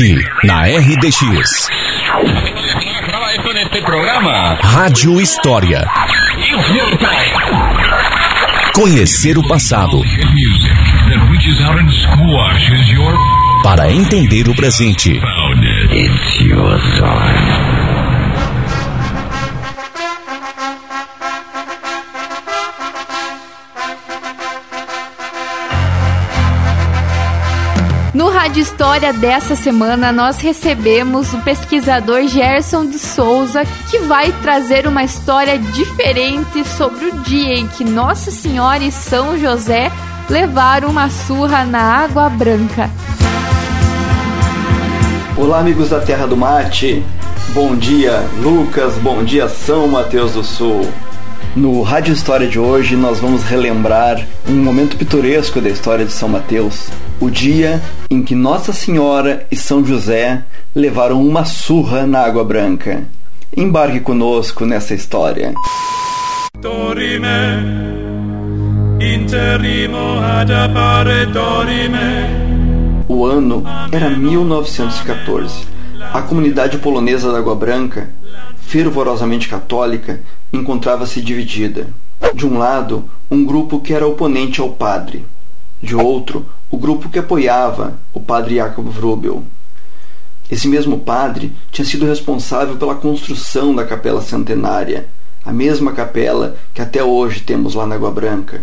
Aqui, na RDX. Rádio História. Conhecer o passado. Para entender o presente. Rádio História dessa semana, nós recebemos o pesquisador Gerson de Souza, que vai trazer uma história diferente sobre o dia em que Nossa Senhora e São José levaram uma surra na Água Branca. Olá, amigos da Terra do Mate. Bom dia, Lucas. Bom dia, São Mateus do Sul. No Rádio História de hoje, nós vamos relembrar um momento pitoresco da história de São Mateus, o dia em que Nossa Senhora e São José levaram uma surra na Água Branca. Embarque conosco nessa história. O ano era 1914. A comunidade polonesa da Água Branca fervorosamente católica, encontrava-se dividida. De um lado, um grupo que era oponente ao padre. De outro, o grupo que apoiava o padre Jacob Wrubel. Esse mesmo padre tinha sido responsável pela construção da capela centenária, a mesma capela que até hoje temos lá na Água Branca.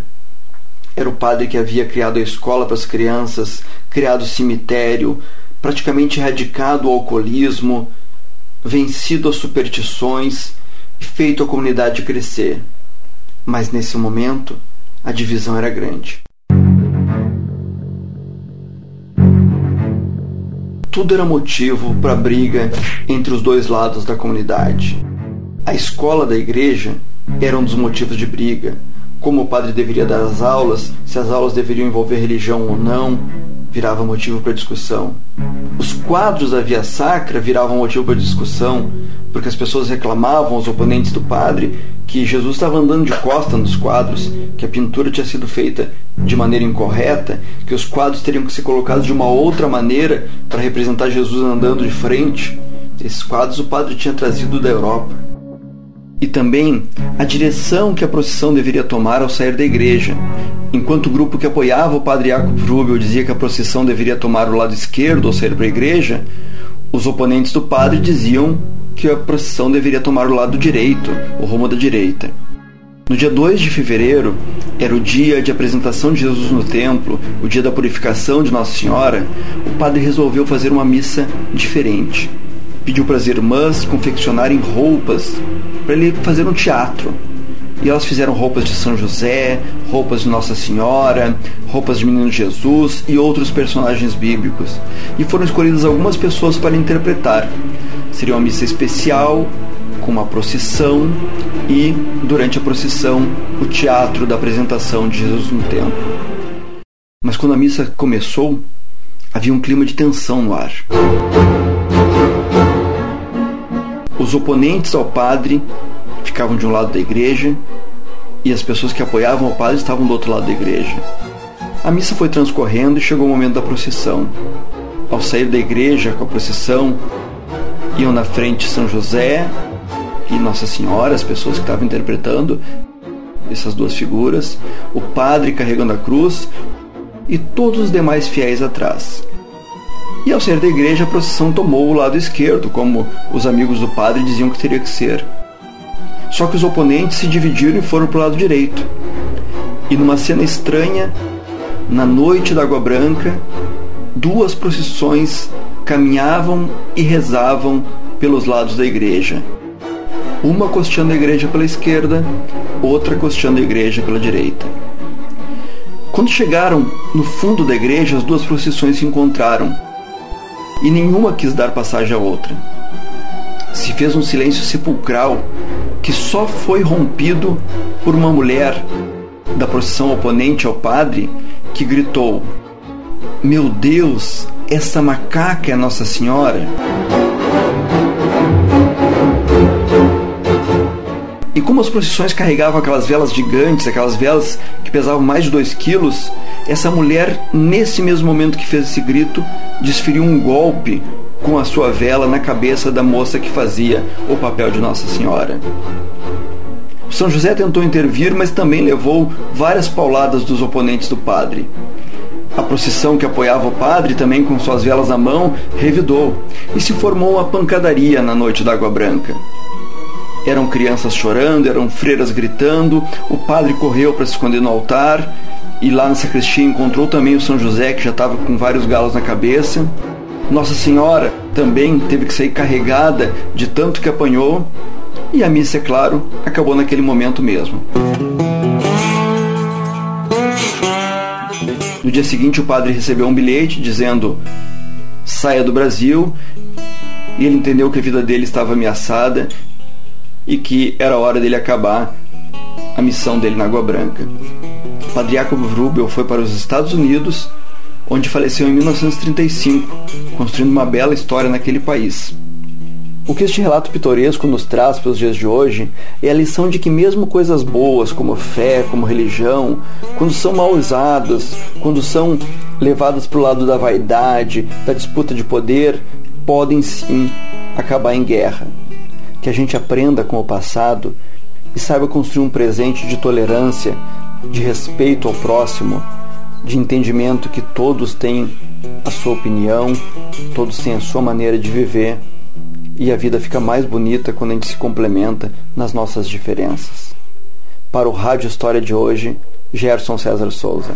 Era o padre que havia criado a escola para as crianças, criado o cemitério, praticamente erradicado o alcoolismo, vencido as superstições e feito a comunidade crescer. Mas nesse momento, a divisão era grande. Tudo era motivo para briga entre os dois lados da comunidade. A escola da igreja era um dos motivos de briga, como o padre deveria dar as aulas, se as aulas deveriam envolver religião ou não, virava motivo para discussão. Os quadros da Via Sacra viravam motivo para discussão, porque as pessoas reclamavam aos oponentes do padre que Jesus estava andando de costa nos quadros, que a pintura tinha sido feita de maneira incorreta, que os quadros teriam que ser colocados de uma outra maneira para representar Jesus andando de frente. Esses quadros o padre tinha trazido da Europa e também a direção que a procissão deveria tomar ao sair da igreja. Enquanto o grupo que apoiava o padre Jacob Rubel dizia que a procissão deveria tomar o lado esquerdo ao sair para a igreja, os oponentes do padre diziam que a procissão deveria tomar o lado direito, o rumo da direita. No dia 2 de fevereiro, era o dia de apresentação de Jesus no templo, o dia da purificação de Nossa Senhora, o padre resolveu fazer uma missa diferente pediu para as irmãs confeccionarem roupas para ele fazer um teatro. E elas fizeram roupas de São José, roupas de Nossa Senhora, roupas de Menino Jesus e outros personagens bíblicos. E foram escolhidas algumas pessoas para interpretar. Seria uma missa especial, com uma procissão e, durante a procissão, o teatro da apresentação de Jesus no templo. Mas quando a missa começou, havia um clima de tensão no ar. Os oponentes ao padre ficavam de um lado da igreja e as pessoas que apoiavam o padre estavam do outro lado da igreja. A missa foi transcorrendo e chegou o momento da procissão. Ao sair da igreja com a procissão, iam na frente São José e Nossa Senhora, as pessoas que estavam interpretando essas duas figuras, o padre carregando a cruz e todos os demais fiéis atrás. E ao sair da igreja, a procissão tomou o lado esquerdo, como os amigos do padre diziam que teria que ser. Só que os oponentes se dividiram e foram para o lado direito. E numa cena estranha, na noite da Água Branca, duas procissões caminhavam e rezavam pelos lados da igreja. Uma costeando a igreja pela esquerda, outra costeando a igreja pela direita. Quando chegaram no fundo da igreja, as duas procissões se encontraram e nenhuma quis dar passagem à outra. Se fez um silêncio sepulcral que só foi rompido por uma mulher da procissão oponente ao padre que gritou: Meu Deus, essa macaca é Nossa Senhora? E como as procissões carregavam aquelas velas gigantes, aquelas velas que pesavam mais de 2 quilos, essa mulher, nesse mesmo momento que fez esse grito, desferiu um golpe com a sua vela na cabeça da moça que fazia o papel de Nossa Senhora. São José tentou intervir, mas também levou várias pauladas dos oponentes do padre. A procissão que apoiava o padre, também com suas velas na mão, revidou e se formou uma pancadaria na noite da Água Branca. Eram crianças chorando, eram freiras gritando, o padre correu para se esconder no altar e lá na sacristia encontrou também o São José, que já estava com vários galos na cabeça. Nossa Senhora também teve que sair carregada de tanto que apanhou, e a missa, é claro, acabou naquele momento mesmo. No dia seguinte, o padre recebeu um bilhete dizendo: saia do Brasil, e ele entendeu que a vida dele estava ameaçada e que era hora dele acabar a missão dele na Água Branca. O padre Jacob Wrubel foi para os Estados Unidos, onde faleceu em 1935, construindo uma bela história naquele país. O que este relato pitoresco nos traz para os dias de hoje é a lição de que mesmo coisas boas como fé, como religião, quando são mal usadas, quando são levadas para o lado da vaidade, da disputa de poder, podem sim acabar em guerra. Que a gente aprenda com o passado e saiba construir um presente de tolerância, de respeito ao próximo, de entendimento que todos têm a sua opinião, todos têm a sua maneira de viver e a vida fica mais bonita quando a gente se complementa nas nossas diferenças. Para o Rádio História de hoje, Gerson César Souza.